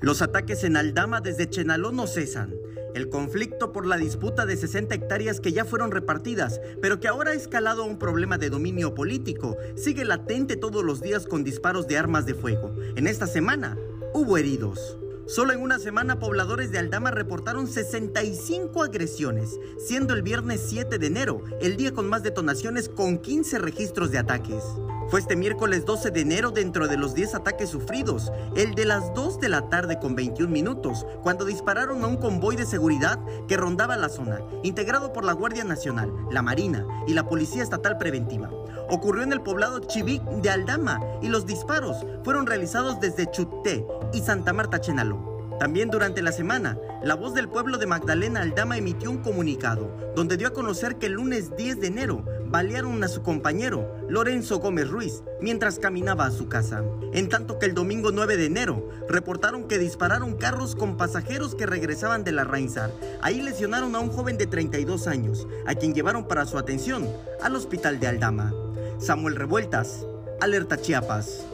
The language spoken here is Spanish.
Los ataques en Aldama desde Chenaló no cesan. El conflicto por la disputa de 60 hectáreas que ya fueron repartidas, pero que ahora ha escalado a un problema de dominio político, sigue latente todos los días con disparos de armas de fuego. En esta semana hubo heridos. Solo en una semana pobladores de Aldama reportaron 65 agresiones, siendo el viernes 7 de enero el día con más detonaciones con 15 registros de ataques. Fue este miércoles 12 de enero dentro de los 10 ataques sufridos, el de las 2 de la tarde con 21 minutos, cuando dispararon a un convoy de seguridad que rondaba la zona, integrado por la Guardia Nacional, la Marina y la Policía Estatal Preventiva. Ocurrió en el poblado Chivic de Aldama y los disparos fueron realizados desde Chuté y Santa Marta Chenaló. También durante la semana, la voz del pueblo de Magdalena Aldama emitió un comunicado donde dio a conocer que el lunes 10 de enero balearon a su compañero, Lorenzo Gómez Ruiz, mientras caminaba a su casa. En tanto que el domingo 9 de enero reportaron que dispararon carros con pasajeros que regresaban de la Reinsar. Ahí lesionaron a un joven de 32 años, a quien llevaron para su atención al hospital de Aldama. Samuel Revueltas, Alerta Chiapas.